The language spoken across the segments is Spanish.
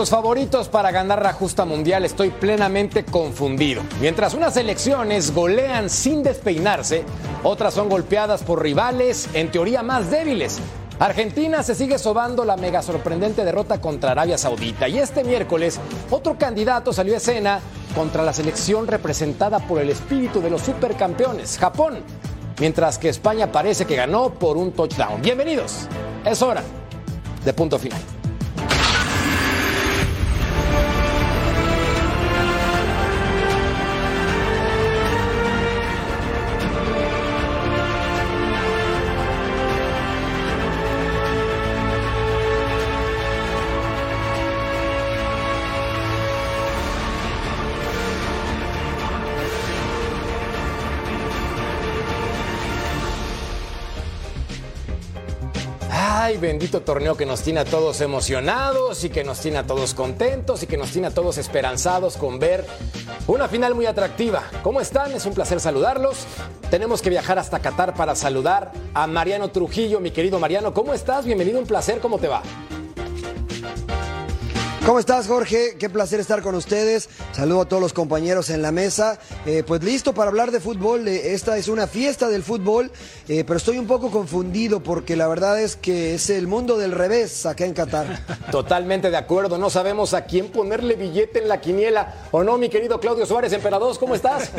los favoritos para ganar la justa mundial estoy plenamente confundido. Mientras unas elecciones golean sin despeinarse, otras son golpeadas por rivales en teoría más débiles. Argentina se sigue sobando la mega sorprendente derrota contra Arabia Saudita y este miércoles otro candidato salió a escena contra la selección representada por el espíritu de los supercampeones, Japón, mientras que España parece que ganó por un touchdown. Bienvenidos, es hora de punto final. Bendito torneo que nos tiene a todos emocionados y que nos tiene a todos contentos y que nos tiene a todos esperanzados con ver una final muy atractiva. ¿Cómo están? Es un placer saludarlos. Tenemos que viajar hasta Qatar para saludar a Mariano Trujillo, mi querido Mariano. ¿Cómo estás? Bienvenido, un placer. ¿Cómo te va? ¿Cómo estás, Jorge? Qué placer estar con ustedes. Saludo a todos los compañeros en la mesa. Eh, pues listo para hablar de fútbol. Eh, esta es una fiesta del fútbol, eh, pero estoy un poco confundido porque la verdad es que es el mundo del revés acá en Qatar. Totalmente de acuerdo. No sabemos a quién ponerle billete en la quiniela. ¿O no, mi querido Claudio Suárez, Emperador? ¿Cómo estás?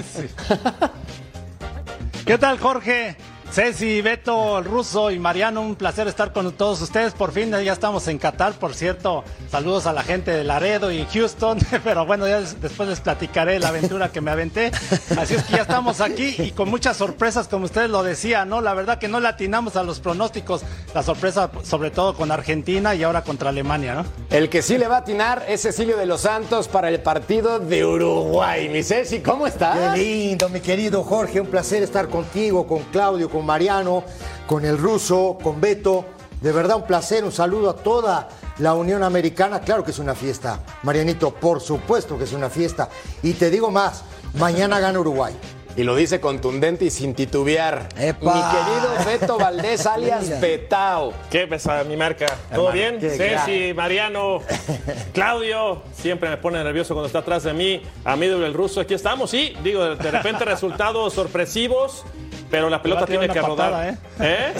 ¿Qué tal, Jorge? Ceci, Beto, el ruso y Mariano, un placer estar con todos ustedes. Por fin ya estamos en Qatar, por cierto. Saludos a la gente de Laredo y Houston, pero bueno, ya después les platicaré la aventura que me aventé. Así es que ya estamos aquí y con muchas sorpresas, como ustedes lo decían, ¿no? La verdad que no le atinamos a los pronósticos. La sorpresa, sobre todo con Argentina y ahora contra Alemania, ¿no? El que sí le va a atinar es Cecilio de los Santos para el partido de Uruguay. Mi Ceci, ¿cómo estás? Qué lindo, mi querido Jorge. Un placer estar contigo, con Claudio, con Mariano, con el ruso, con Beto. De verdad un placer, un saludo a toda la Unión Americana. Claro que es una fiesta, Marianito, por supuesto que es una fiesta. Y te digo más, mañana gana Uruguay. Y lo dice contundente y sin titubear. ¡Epa! Mi querido Beto Valdés, alias. Betao. ¿Qué pesa mi marca? ¿Todo Hermano, bien? Ceci, Mariano, Claudio, siempre me pone nervioso cuando está atrás de mí. A mí el ruso, aquí estamos. Sí, digo, de repente resultados sorpresivos, pero la pelota a tiene que una rodar. patada, ¿Eh?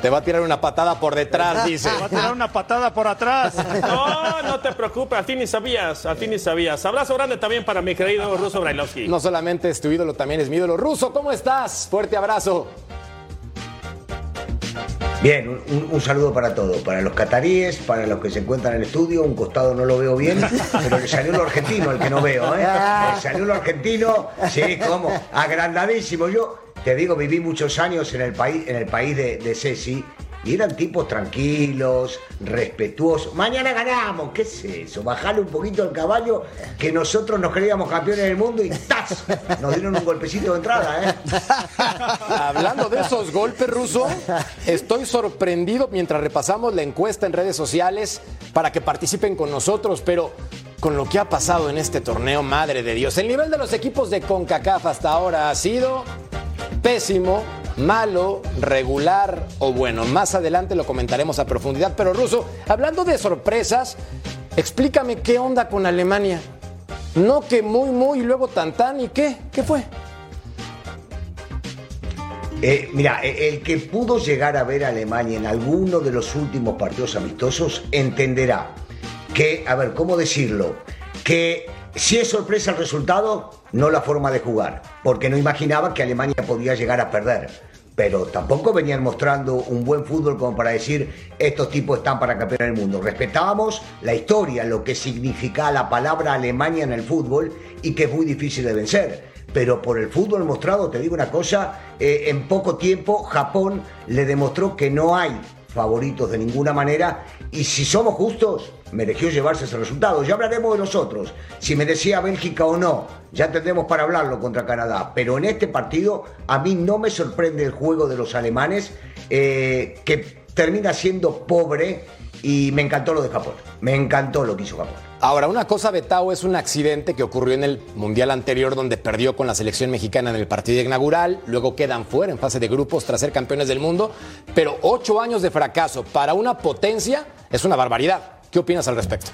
Te va a tirar una patada por detrás, dice. Va a tirar una patada por atrás. No, no te preocupes, al fin ni sabías, al fin ni sabías. Abrazo grande también para mi querido ruso Brailovsky. No solamente es tu ídolo, también es mi ídolo. Ruso, ¿cómo estás? Fuerte abrazo. Bien, un, saludo para todos, para los cataríes, para los que se encuentran en el estudio, un costado no lo veo bien, pero le salió lo argentino al que no veo, ¿eh? Le salió lo argentino, sí, como, agrandadísimo. Yo te digo, viví muchos años en el país, en el país de, de Ceci, y eran tipos tranquilos, respetuosos. Mañana ganamos, ¿qué es eso? Bajale un poquito el caballo, que nosotros nos creíamos campeones del mundo y ¡tas! Nos dieron un golpecito de entrada, ¿eh? Hablando de esos golpes, Ruso, estoy sorprendido mientras repasamos la encuesta en redes sociales para que participen con nosotros, pero con lo que ha pasado en este torneo, madre de Dios, el nivel de los equipos de CONCACAF hasta ahora ha sido pésimo, malo, regular o bueno. Más adelante lo comentaremos a profundidad, pero Ruso, hablando de sorpresas, explícame qué onda con Alemania. No que muy, muy, y luego tan, tan, ¿y qué? ¿Qué fue? Eh, mira, eh, el que pudo llegar a ver a Alemania en alguno de los últimos partidos amistosos entenderá que, a ver, ¿cómo decirlo? Que si es sorpresa el resultado, no la forma de jugar, porque no imaginaba que Alemania podía llegar a perder. Pero tampoco venían mostrando un buen fútbol como para decir estos tipos están para campeonar el mundo. Respetábamos la historia, lo que significa la palabra Alemania en el fútbol y que es muy difícil de vencer pero por el fútbol mostrado, te digo una cosa, eh, en poco tiempo Japón le demostró que no hay favoritos de ninguna manera y si somos justos, mereció llevarse ese resultado. Ya hablaremos de nosotros, si merecía Bélgica o no, ya tendremos para hablarlo contra Canadá, pero en este partido a mí no me sorprende el juego de los alemanes, eh, que termina siendo pobre y me encantó lo de Japón, me encantó lo que hizo Japón. Ahora, una cosa, Betao, es un accidente que ocurrió en el Mundial anterior donde perdió con la selección mexicana en el partido inaugural, luego quedan fuera en fase de grupos tras ser campeones del mundo, pero ocho años de fracaso para una potencia es una barbaridad. ¿Qué opinas al respecto?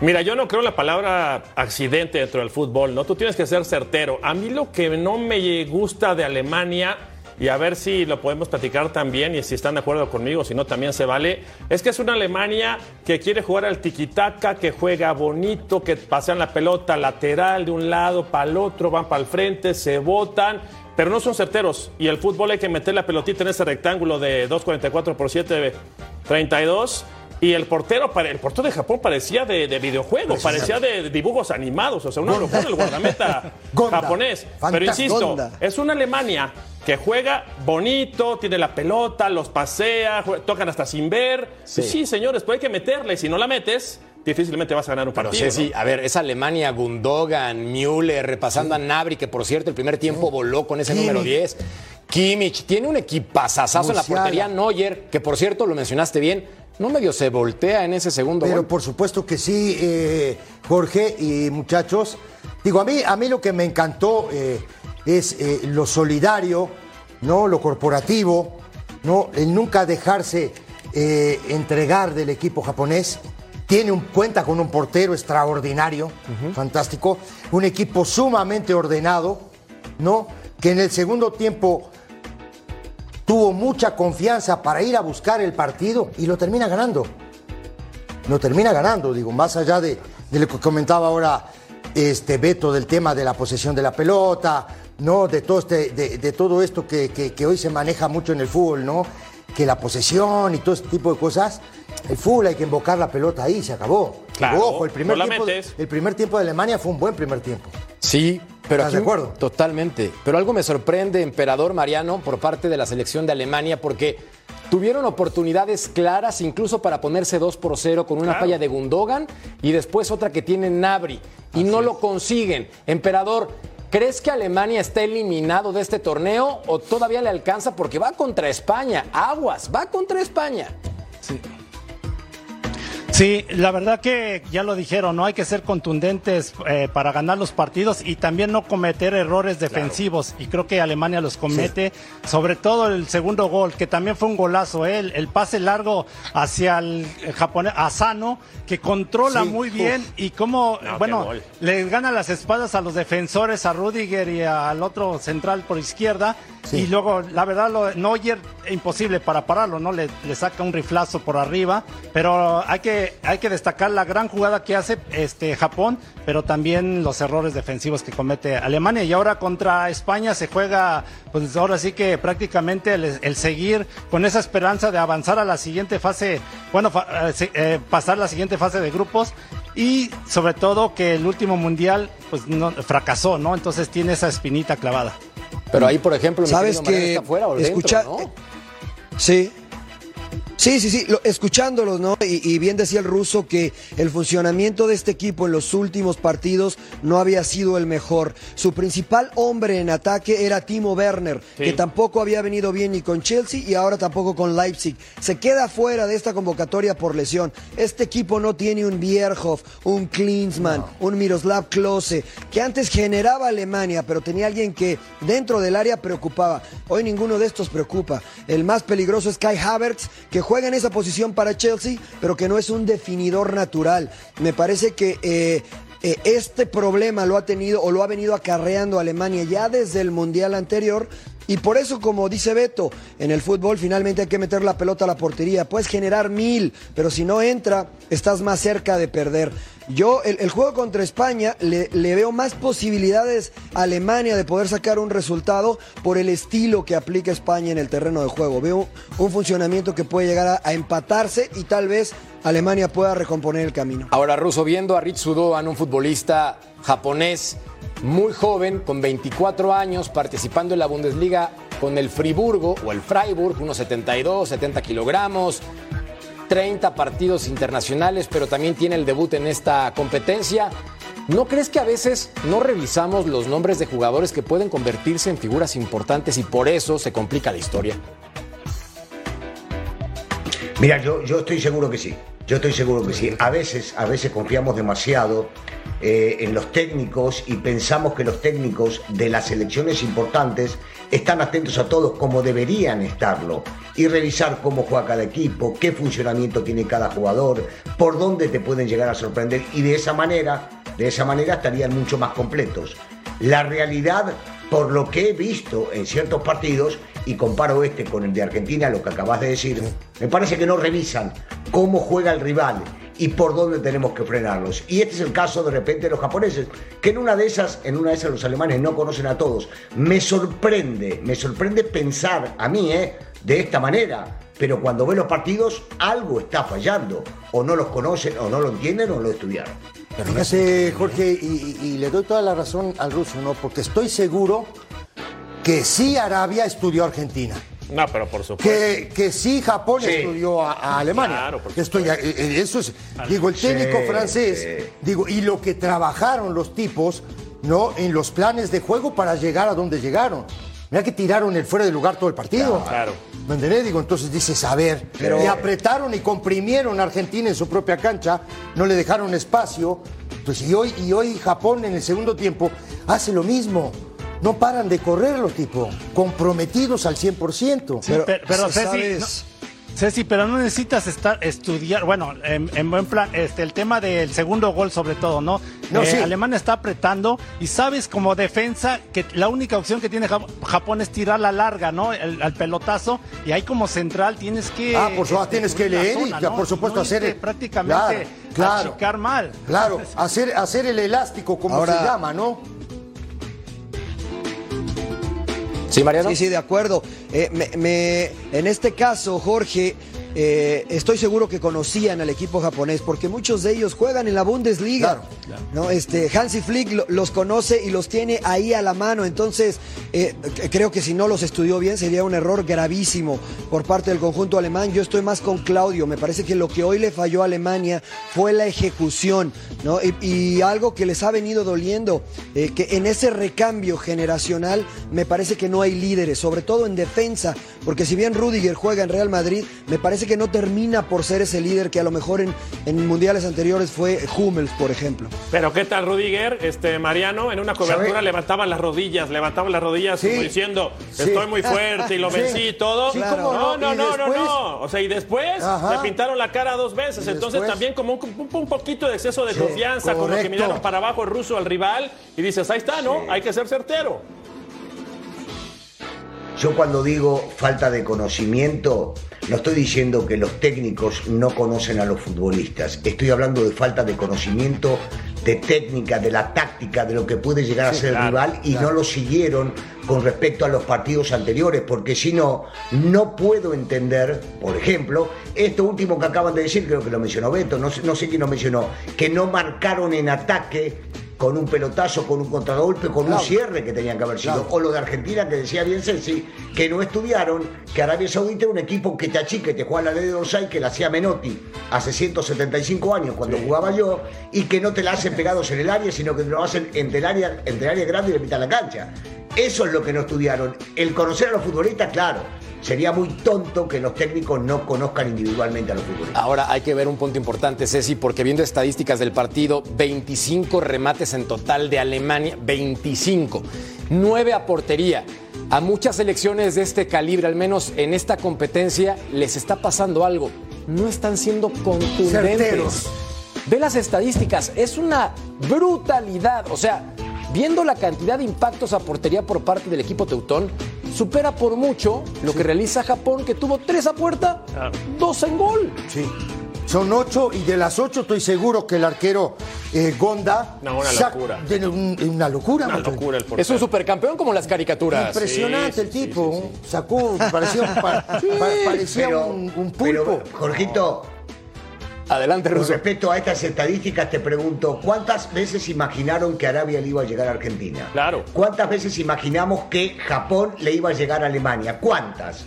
Mira, yo no creo la palabra accidente dentro del fútbol, ¿no? Tú tienes que ser certero. A mí lo que no me gusta de Alemania y a ver si lo podemos platicar también y si están de acuerdo conmigo, si no también se vale, es que es una Alemania que quiere jugar al tiquitaca, que juega bonito, que pasean la pelota lateral de un lado para el otro, van para el frente, se botan, pero no son certeros. Y el fútbol hay que meter la pelotita en ese rectángulo de 2.44 por 7.32 y el portero, el portero de Japón parecía de, videojuego, parecía de dibujos animados, o sea, uno lo pone el guardameta japonés. Pero insisto, es una Alemania que juega bonito, tiene la pelota, los pasea, tocan hasta sin ver. Sí, sí señores, pues hay que meterla y si no la metes, difícilmente vas a ganar un partido. Pero sí, a ver, esa Alemania, Gundogan, Müller, repasando a Nabri, que por cierto el primer tiempo voló con ese número 10. Kimmich, tiene un equipazazazo en la portería. Neuer, que por cierto, lo mencionaste bien, no medio se voltea en ese segundo Pero por supuesto que sí, eh, Jorge y muchachos. Digo, a mí, a mí lo que me encantó eh, es eh, lo solidario, ¿no? Lo corporativo, ¿no? El nunca dejarse entregar del equipo japonés. Tiene un, cuenta con un portero extraordinario, fantástico. Un equipo sumamente ordenado, ¿no? Que en el segundo tiempo tuvo mucha confianza para ir a buscar el partido y lo termina ganando. Lo termina ganando, digo, más allá de, lo que comentaba ahora este Beto del tema de la posesión de la pelota, ¿no? De todo, este, de, todo esto que, hoy se maneja mucho en el fútbol, ¿no? Que la posesión y todo este tipo de cosas, el fútbol hay que invocar la pelota ahí, se acabó. Claro, Ojo, el primer, tiempo, el primer tiempo de Alemania fue un buen primer tiempo. Sí, pero ¿Estás de acuerdo? Totalmente. Pero algo me sorprende, emperador Mariano, por parte de la selección de Alemania, porque tuvieron oportunidades claras, incluso para ponerse 2 por 0 con una falla de Gundogan y después otra que tiene Nabri. Y no lo consiguen. Emperador, ¿crees que Alemania está eliminado de este torneo o todavía le alcanza? Porque va contra España. Aguas, va contra España. Sí. Sí, la verdad que ya lo dijeron, no hay que ser contundentes eh, para ganar los partidos y también no cometer errores defensivos. Y creo que Alemania los comete, sobre todo el segundo gol, que también fue un golazo, ¿eh? el, pase largo hacia el, japonés, Asano, que controla muy bien y como, bueno, le gana las espadas a los defensores, a Rudiger y al otro central por izquierda. Y luego, la verdad, lo, Neuer, imposible para pararlo, ¿no? Le, le saca un riflazo por arriba, pero hay que hay que destacar la gran jugada que hace este Japón, pero también los errores defensivos que comete Alemania. Y ahora contra España se juega, pues ahora sí que prácticamente el, seguir con esa esperanza de avanzar a la siguiente fase, bueno, eh, eh, pasar la siguiente fase de grupos y sobre todo que el último mundial pues no, fracasó, ¿no? Entonces tiene esa espinita clavada. Pero ahí, por ejemplo, ¿sabes que está fuera o escucha, Sí, Sí, sí, sí, escuchándolos, ¿no? Y, bien decía el ruso que el funcionamiento de este equipo en los últimos partidos no había sido el mejor. Su principal hombre en ataque era Timo Werner, que tampoco había venido bien ni con Chelsea y ahora tampoco con Leipzig. Se queda fuera de esta convocatoria por lesión. Este equipo no tiene un Bierhoff, un Klinsmann, un Miroslav Klose, que antes generaba Alemania, pero tenía alguien que dentro del área preocupaba. Hoy ninguno de estos preocupa. El más peligroso es Kai Havertz, que juega en esa posición para Chelsea, pero que no es un definidor natural. Me parece que eh, eh, este problema lo ha tenido o lo ha venido acarreando Alemania ya desde el Mundial anterior Y por eso, como dice Beto, en el fútbol finalmente hay que meter la pelota a la portería. Puedes generar mil, pero si no entra, estás más cerca de perder. Yo, el, juego contra España, le, veo más posibilidades a Alemania de poder sacar un resultado por el estilo que aplica España en el terreno de juego. Veo un funcionamiento que puede llegar a, a empatarse y tal vez Alemania pueda recomponer el camino. Ahora, Russo, viendo a Ritsu Doan, un futbolista japonés muy joven, con 24 años, participando en la Bundesliga con el Friburgo o el Freiburg, unos 72, 70 kilogramos, 30 partidos internacionales, pero también tiene el debut en esta competencia. ¿No crees que a veces no revisamos los nombres de jugadores que pueden convertirse en figuras importantes y por eso se complica la historia? Mira, yo, yo estoy seguro que sí. Yo estoy seguro que sí. A veces, a veces confiamos demasiado eh, en los técnicos y pensamos que los técnicos de las selecciones importantes están atentos a todos como deberían estarlo y revisar cómo juega cada equipo, qué funcionamiento tiene cada jugador, por dónde te pueden llegar a sorprender y de esa manera, de esa manera estarían mucho más completos. La realidad, por lo que he visto en ciertos partidos, y comparo este con el de Argentina, lo que acabas de decir, me parece que no revisan cómo juega el rival y por dónde tenemos que frenarlos. Y este es el caso de repente de los japoneses, que en una de esas, en una de esas los alemanes no conocen a todos. Me sorprende, me sorprende pensar a mí, ¿eh? De esta manera. Pero cuando ve los partidos, algo está fallando. O no los conocen, o no lo entienden, o lo estudiaron. Fíjate, Jorge, y, y- y le doy toda la razón al ruso, ¿no? Porque estoy seguro que sí Arabia estudió a Argentina. No, pero por supuesto. Que, que sí Japón Sí. estudió a, a Alemania. Claro, por estoy, eh, eh, eso es, digo, el técnico Sí, francés, sí. digo, y lo que trabajaron los tipos, ¿no? En los planes de juego para llegar a donde llegaron. Mira que tiraron el fuera de lugar todo el partido. Claro. ¿Me entendés? Digo, entonces dices, a ver, Pero- y apretaron y comprimieron a Argentina en su propia cancha, no le dejaron espacio. Pues y hoy, y hoy Japón en el segundo tiempo hace lo mismo. No paran de correr los tipos, comprometidos al 100%. Sí, pero, pero Ceci, ¿sabes? no- Ceci, pero no necesitas estar estudiar, bueno, en, en buen plan, este, el tema del segundo gol sobre todo, ¿no? No, Eh, sí. Alemania está apretando y sabes como defensa que la única opción que tiene Jap- Japón es tirar la larga, ¿no? El- al pelotazo y ahí como central tienes que Ah, por supuesto, este, tienes que leer y zona, ¿no? por supuesto No hacer prácticamente Claro, claro. achicar mal. Claro, hacer, hacer el elástico, como Ahora- se llama, ¿no? ¿Sí, Mariano? Sí, sí, de acuerdo. Eh, me- en este caso, Jorge, eh, estoy seguro que conocían al equipo japonés porque muchos de ellos juegan en la Bundesliga. Claro, ¿no? Este, Hansi Flick lo- los conoce y los tiene ahí a la mano. Entonces, eh, creo que si no los estudió bien sería un error gravísimo por parte del conjunto alemán. Yo estoy más con Claudio. Me parece que lo que hoy le falló a Alemania fue la ejecución. ¿no? Y, y algo que les ha venido doliendo, eh, que en ese recambio generacional me parece que no hay líderes, sobre todo en defensa, porque si bien Rudiger juega en Real Madrid, me parece que no termina por ser ese líder que a lo mejor en, en mundiales anteriores fue Hummels, por ejemplo. Pero qué tal Rudiger, este Mariano, en una cobertura ¿Sabe? levantaba las rodillas, levantaba las rodillas Sí. como diciendo, Sí. estoy muy fuerte y lo Sí. vencí y todo. Sí, Claro. No, no, Y no, no, después- no. O sea, y después Ajá. le pintaron la cara dos veces. Y Entonces después- también como un, un- poquito de exceso de confianza, con lo que correcto. miraron para abajo el ruso al rival. Y dices, ahí está, ¿no? Hay que ser certero. Yo cuando digo falta de conocimiento, no estoy diciendo que los técnicos no conocen a los futbolistas. Estoy hablando de falta de conocimiento, de técnica, de la táctica, de lo que puede llegar a ser claro, el rival y no lo siguieron con respecto a los partidos anteriores, porque si no, no puedo entender, por ejemplo, esto último que acaban de decir, creo que lo mencionó Beto, no sé quién lo mencionó, que no marcaron en ataque con un pelotazo, con un contragolpe, con un cierre que tenían que haber sido. Claro. O lo de Argentina, que decía bien Ceci, que no estudiaron, que Arabia Saudita era un equipo que te achique, te juega la ley de Orsay, que la hacía Menotti hace 175 años cuando jugaba yo, y que no te la hacen pegados en el área, sino que te lo hacen entre el área, entre el área grande y la mitad de la cancha. Eso es lo que no estudiaron. El conocer a los futbolistas, claro. Sería muy tonto que los técnicos no conozcan individualmente a los futbolistas. Ahora hay que ver un punto importante, Ceci, porque viendo estadísticas del partido, 25 remates en total de Alemania, 25, 9 a portería. A muchas selecciones de este calibre, al menos en esta competencia, les está pasando algo. No están siendo contundentes. Certeros. Ve las estadísticas, es una brutalidad. O sea, viendo la cantidad de impactos a portería por parte del equipo Teutón, supera por mucho lo que realiza Japón, que tuvo tres a puerta, dos en gol. Sí. Son ocho y de las ocho estoy seguro que el arquero eh, Gonda. No, una locura. de un- una locura. Una locura el. Es un supercampeón como las caricaturas. Impresionante Sí, el sí, tipo. Sacó, parecía, un, pa- pa- parecía Pero, un, un pero, pulpo. Jorgito, Adelante, con Russo. respecto a estas estadísticas, te pregunto, ¿cuántas veces imaginaron que Arabia le iba a llegar a Argentina? Claro. ¿Cuántas veces imaginamos que Japón le iba a llegar a Alemania? ¿Cuántas?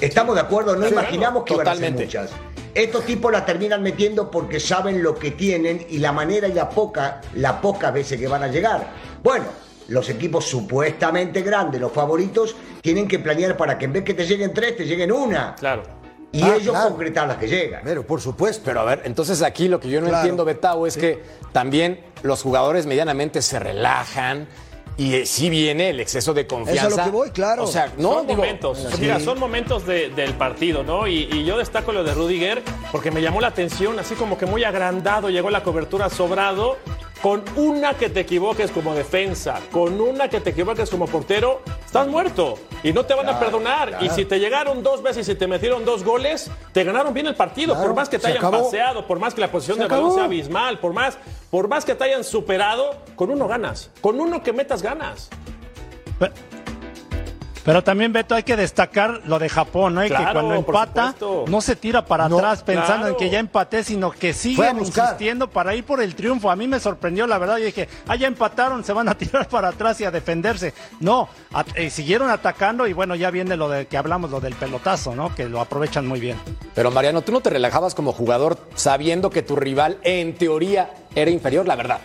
¿Estamos de acuerdo? No imaginamos que iban a ser totalmente. muchas. Estos tipos la terminan metiendo porque saben lo que tienen y la manera y la poca, la pocas veces que van a llegar. Bueno, los equipos supuestamente grandes, los favoritos, tienen que planear para que en vez que te lleguen tres, te lleguen una. Claro. Y Ah, ellos claro. concretar las que llegan. Pero por supuesto. Pero a ver, entonces aquí lo que yo no Claro. entiendo, Betao, es que también los jugadores medianamente se relajan y eh, sí viene el exceso de confianza. Es a lo que voy, claro. O sea, no, son digo, momentos. sí. Mira, son momentos de- del partido, ¿no? Y, y yo destaco lo de Rudiger porque me llamó la atención, así como que muy agrandado, llegó la cobertura sobrado. Con una que te equivoques como defensa, con una que te equivoques como portero, estás muerto y no te van a perdonar. Y si te llegaron dos veces y te metieron dos goles, te ganaron bien el partido. Claro, por más que te hayan acabó. paseado, por más que la posición Se del balón sea abismal, por más, por más que te hayan superado, con uno ganas. Con uno que metas ganas. Pe- Pero también, Beto, hay que destacar lo de Japón, ¿no? Que cuando empata, no se tira para No, atrás pensando claro. en que ya empaté, sino que buscar. insistiendo para ir por el triunfo. A mí me sorprendió, la verdad. Yo dije, ah, ya empataron, se van a tirar para atrás y a defenderse. No, a- eh, siguieron atacando y bueno, ya viene lo de que hablamos, lo del pelotazo, ¿no? Que lo aprovechan muy bien. Pero Mariano, tú no te relajabas como jugador sabiendo que tu rival en teoría era inferior, la verdad.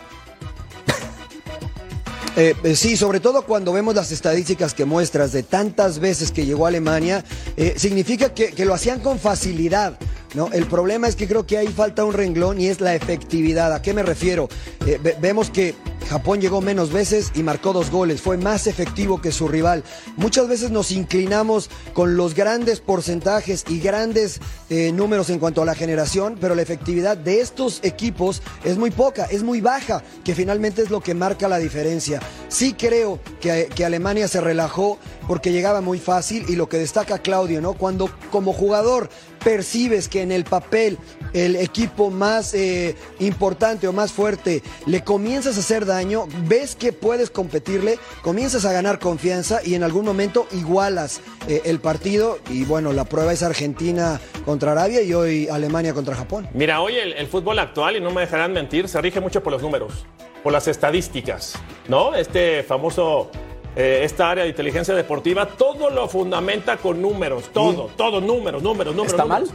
Eh, eh, sí, sobre todo cuando vemos las estadísticas que muestras de tantas veces que llegó a Alemania, eh, significa que, que lo hacían con facilidad. ¿No? El problema es que creo que ahí falta un renglón y es la efectividad. ¿A qué me refiero? Eh, ve- vemos que Japón llegó menos veces y marcó dos goles. Fue más efectivo que su rival. Muchas veces nos inclinamos con los grandes porcentajes y grandes eh, números en cuanto a la generación, pero la efectividad de estos equipos es muy poca, es muy baja, que finalmente es lo que marca la diferencia. Sí creo que, que Alemania se relajó porque llegaba muy fácil y lo que destaca Claudio, ¿no? Cuando como jugador percibes que en el papel el equipo más eh, importante o más fuerte le comienzas a hacer daño, ves que puedes competirle, comienzas a ganar confianza y en algún momento igualas eh, el partido y bueno, la prueba es Argentina contra Arabia y hoy Alemania contra Japón. Mira, hoy el, el fútbol actual, y no me dejarán mentir, se rige mucho por los números, por las estadísticas, ¿no? Este famoso, eh, esta área de inteligencia deportiva, todo lo fundamenta con números, todo, todo, números, números, números. ¿Está números.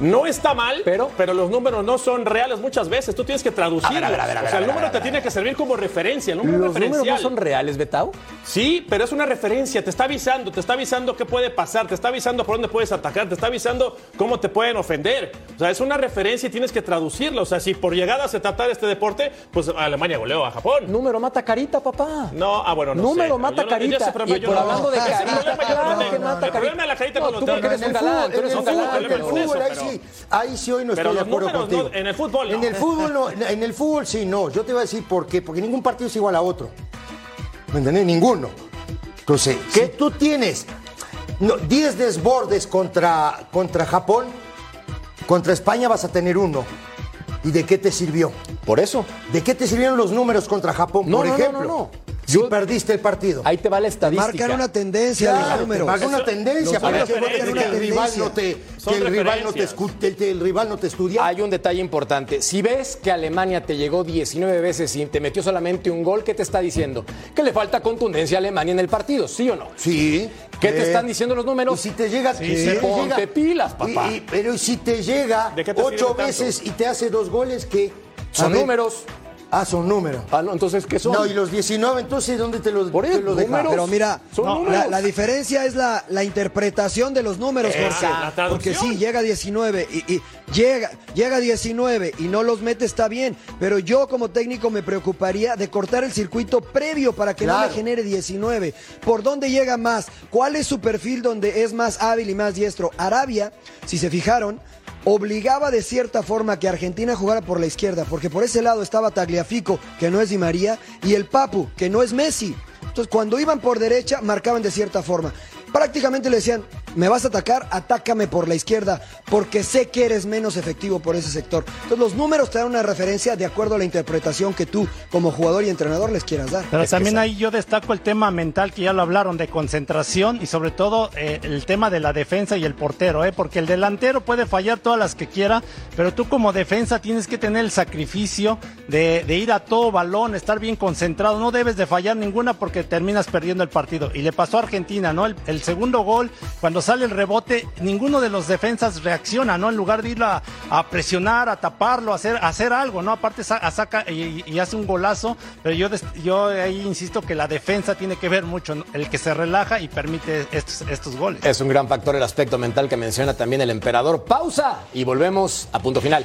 No está mal, Pero- pero, los números no son reales muchas veces. Tú tienes que traducirlos. A ver, a ver, a ver, o sea, el número te tiene que servir como referencia. El número ¿Los números no son reales, Betao? Sí, pero es una referencia, te está avisando, te está avisando qué puede pasar, te está avisando por dónde puedes atacar, te está avisando cómo te pueden ofender. O sea, es una referencia y tienes que traducirla. O sea, si por llegada se trata de este deporte, pues Alemania goleó a Japón. Número mata carita, papá. No, ah, bueno, no Número sé. mata Yo no- carita. ese problema Y yo por no- hablando de ese carita, yo claro no que mata El problema de la carita No, cuando tú porque eres un galán, tú eres un galán, sí, ahí sí hoy no Pero estoy de acuerdo números no- contigo. en el fútbol no. En el fútbol no, en el fútbol sí, no. Yo te voy a decir por qué, porque ningún partido es igual a otro. ¿Me entendés? Ninguno. Entonces, que tú tienes no, 10 desbordes contra, contra Japón, contra España vas a tener uno. ¿Y de qué te sirvió? Por eso. ¿De qué te sirvieron los números contra Japón, No, por no, no, ejemplo? no, no. Si Yo- perdiste el partido. Ahí te va la estadística. Marcan una tendencia Claro, los números. marca una tendencia para que, que el rival no te, Son que el rival no te, referencias. escu- el- el rival no te estudia. Hay un detalle importante. Si ves que Alemania te llegó 19 veces y te metió solamente un gol, ¿qué te está diciendo? Que le falta contundencia a Alemania en el partido, ¿sí o no? Sí. ¿Qué te están diciendo los números? Y si te llega, Sí, si Ponte llega- pilas, papá. y- y- pero ¿y si te llega ¿De qué te ocho veces y te hace dos goles, ¿qué? Son números. Ah, son números. Ah, no, entonces, ¿qué son? No, y los 19, entonces, ¿dónde te los, Por te eso, los números. Pero mira, Son la, números. la diferencia es la, la interpretación de los números, Jorge. la. Porque sí, llega 19 y, y llega, llega 19 y no los mete, está bien. Pero yo como técnico me preocuparía de cortar el circuito previo para que no me genere 19. ¿Por dónde llega más? ¿Cuál es su perfil donde es más hábil y más diestro? Arabia, si se fijaron, obligaba de cierta forma que Argentina jugara por la izquierda, porque por ese lado estaba Tagliafico, que no es Di María, y el Papu, que no es Messi. Entonces, cuando iban por derecha, marcaban de cierta forma. Prácticamente le decían, me vas a atacar, atácame por la izquierda, porque sé que eres menos efectivo por ese sector. Entonces, los números te dan una referencia de acuerdo a la interpretación que tú, como jugador y entrenador, les quieras dar. Pero Es también ahí yo destaco el tema mental que ya lo hablaron de concentración y sobre todo eh, el tema de la defensa y el portero, ¿eh? porque el delantero puede fallar todas las que quiera, pero tú como defensa tienes que tener el sacrificio de, de ir a todo balón, estar bien concentrado, no debes de fallar ninguna porque terminas perdiendo el partido. Y le pasó a Argentina, ¿no? El, el segundo gol, cuando sale el rebote, ninguno de los defensas reacciona, ¿no? En lugar de ir a, presionar, a taparlo, a hacer, hacer algo, ¿no? Aparte saca y, hace un golazo, pero yo, yo ahí insisto que la defensa tiene que ver mucho, el que se relaja y permite estos, estos goles. Es un gran factor el aspecto mental que menciona también el emperador. Pausa y volvemos a punto final.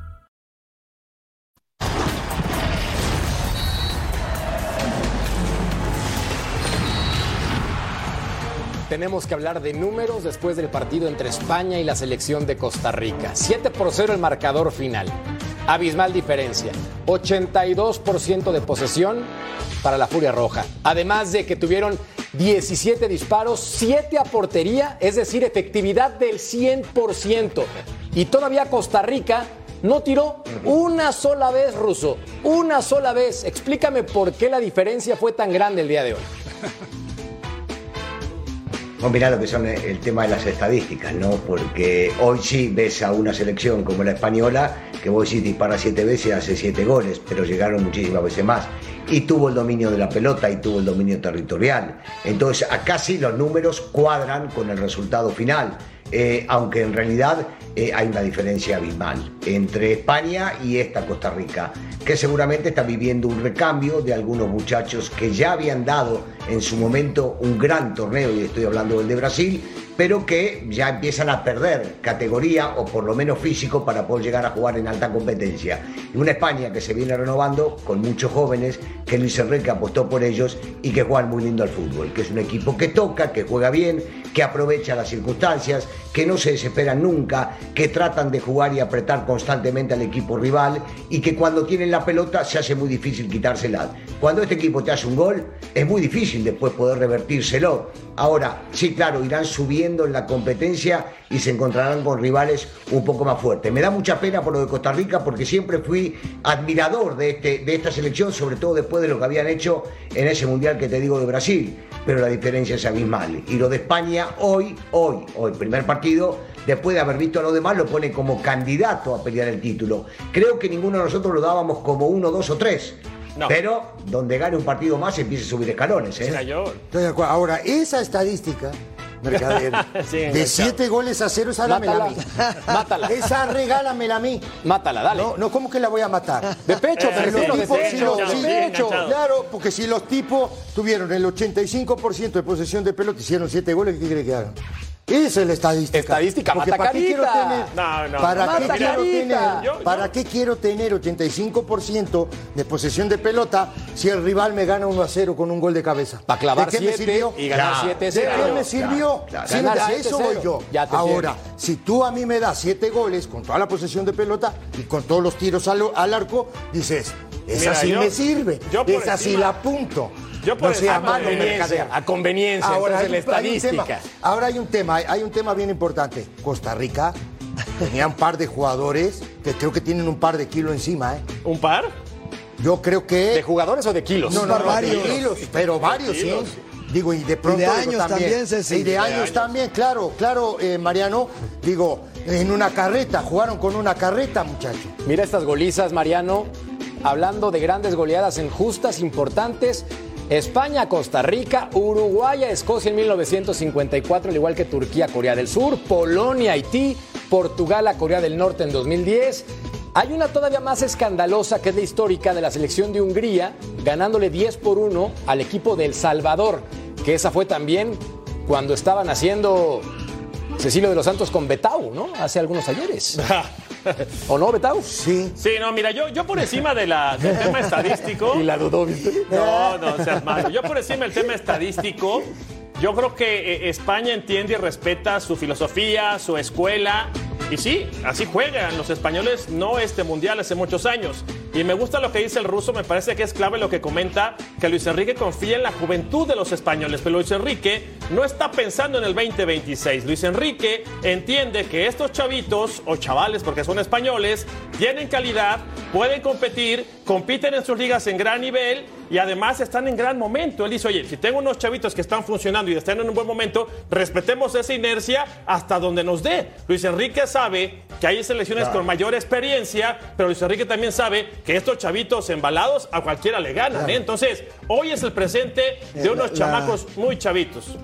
Tenemos que hablar de números después del partido entre España y la selección de Costa Rica. 7 por 0 el marcador final. Abismal diferencia. 82% de posesión para la Furia Roja. Además de que tuvieron 17 disparos, 7 a portería, es decir, efectividad del 100%. Y todavía Costa Rica no tiró una sola vez, Ruso. Una sola vez. Explícame por qué la diferencia fue tan grande el día de hoy. Mirá lo que son el tema de las estadísticas, ¿no? Porque hoy sí ves a una selección como la española que vos sí dispara siete veces y hace siete goles, pero llegaron muchísimas veces más. Y tuvo el dominio de la pelota y tuvo el dominio territorial. Entonces, acá sí los números cuadran con el resultado final. Eh, aunque en realidad eh, hay una diferencia abismal entre España y esta Costa Rica, que seguramente está viviendo un recambio de algunos muchachos que ya habían dado en su momento un gran torneo, y estoy hablando del de Brasil, pero que ya empiezan a perder categoría o por lo menos físico para poder llegar a jugar en alta competencia. Y una España que se viene renovando con muchos jóvenes, que Luis Enrique apostó por ellos y que juegan muy lindo al fútbol, que es un equipo que toca, que juega bien, que aprovecha las circunstancias, que no se desesperan nunca, que tratan de jugar y apretar constantemente al equipo rival y que cuando tienen la pelota se hace muy difícil quitársela. Cuando este equipo te hace un gol, es muy difícil después poder revertírselo. Ahora, sí, claro, irán subiendo en la competencia y se encontrarán con rivales un poco más fuertes. Me da mucha pena por lo de Costa Rica porque siempre fui admirador de, este, de esta selección, sobre todo después de lo que habían hecho en ese mundial que te digo de Brasil. Pero la diferencia es abismal. Y lo de España hoy, hoy, hoy, primer partido, después de haber visto a los demás, lo pone como candidato a pelear el título. Creo que ninguno de nosotros lo dábamos como uno, dos o tres. No. Pero donde gane un partido más empieza a subir escalones. ¿eh? Estoy de acuerdo. Ahora, esa estadística, Mercader, Sí, de siete goles a cero, esa dámela a mí. Mátala. Esa regálamela a mí. Mátala, dale. No, no, ¿cómo que la voy a matar? De pecho, Eh, los de tipos- pecho, si los- de sí, pecho. enganchado. Claro, porque si los tipos tuvieron el 85% de posesión de pelota, hicieron siete goles, ¿qué quiere que hagan? Esa es la estadística. Estadística, Porque mata ¿para qué quiero carita. tener, No, no, ¿para qué quiero carita. tener, Yo- ¿para yo- qué quiero tener 85% de posesión de pelota si el rival me gana 1 a 0 con un gol de cabeza? Para clavar ¿De qué me 7 sirvió? y ganar Claro. 7 ¿De 0 qué me sirvió? Sí, de eso 7-0. voy yo. Ahora, si tú a mí me das siete goles con toda la posesión de pelota y con todos los tiros al, al arco, dices, esa Mira, sí yo- me sirve, esa sí encima- la apunto. Yo por no sea de conveniencia, mercader. a conveniencia, Ahora hay, la un- hay tema, estadística. ahora hay un tema, hay- hay un tema bien importante. Costa Rica tenía un par de jugadores que creo que tienen un par de kilos encima, ¿eh? ¿Un par? Yo creo que ¿De jugadores o de kilos? no, no, no, varios. de kilos, pero varios, sí. Digo, y de pronto. de digo, años también, Ceci. Y de De años también, claro, claro, eh, Mariano. Digo, en una carreta, jugaron con una carreta, muchachos. Mira estas golizas, Mariano. Hablando de grandes goleadas en justas importantes. España, Costa Rica, Uruguay, Escocia en 1954, al igual que Turquía, Corea del Sur, Polonia, Haití, Portugal a Corea del Norte en 2010. Hay una todavía más escandalosa que es la histórica de la selección de Hungría, ganándole 10 por 1 al equipo de El Salvador, que esa fue también cuando estaban haciendo Cecilio de los Santos con Betau, ¿no? Hace algunos ayeres. ¿O no, Betau? Sí. Sí, no, mira, yo, yo por encima de la, del tema estadístico. Y la dudó, ¿viste? No, no, seas malo. Yo por encima del tema estadístico, yo creo que eh, España entiende y respeta su filosofía, su escuela. Y sí, así juegan los españoles, no este mundial hace muchos años. Y me gusta lo que dice el ruso, me parece que es clave lo que comenta, que Luis Enrique confía en la juventud de los españoles, pero Luis Enrique no está pensando en el 2026. Luis Enrique entiende que estos chavitos, o chavales porque son españoles, tienen calidad, pueden competir, compiten en sus ligas en gran nivel y además están en gran momento. Él dice, oye, si tengo unos chavitos que están funcionando y están en un buen momento, respetemos esa inercia hasta donde nos dé. Luis Enrique sabe que hay selecciones con mayor experiencia, pero Luis Enrique también sabe que estos chavitos embalados a cualquiera le ganan. ¿eh? Entonces, hoy es el presente de Eh, unos la- chamacos muy chavitos.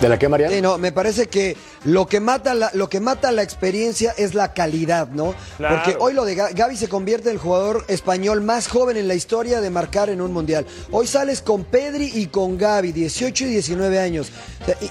¿De la que, María? Sí, no, me parece que lo que mata la, lo que mata la experiencia es la calidad, ¿no? Claro. Porque hoy lo de Ga- Gaby se convierte en el jugador español más joven en la historia de marcar en un mundial. Hoy sales con Pedri y con Gaby, 18 y 19 años.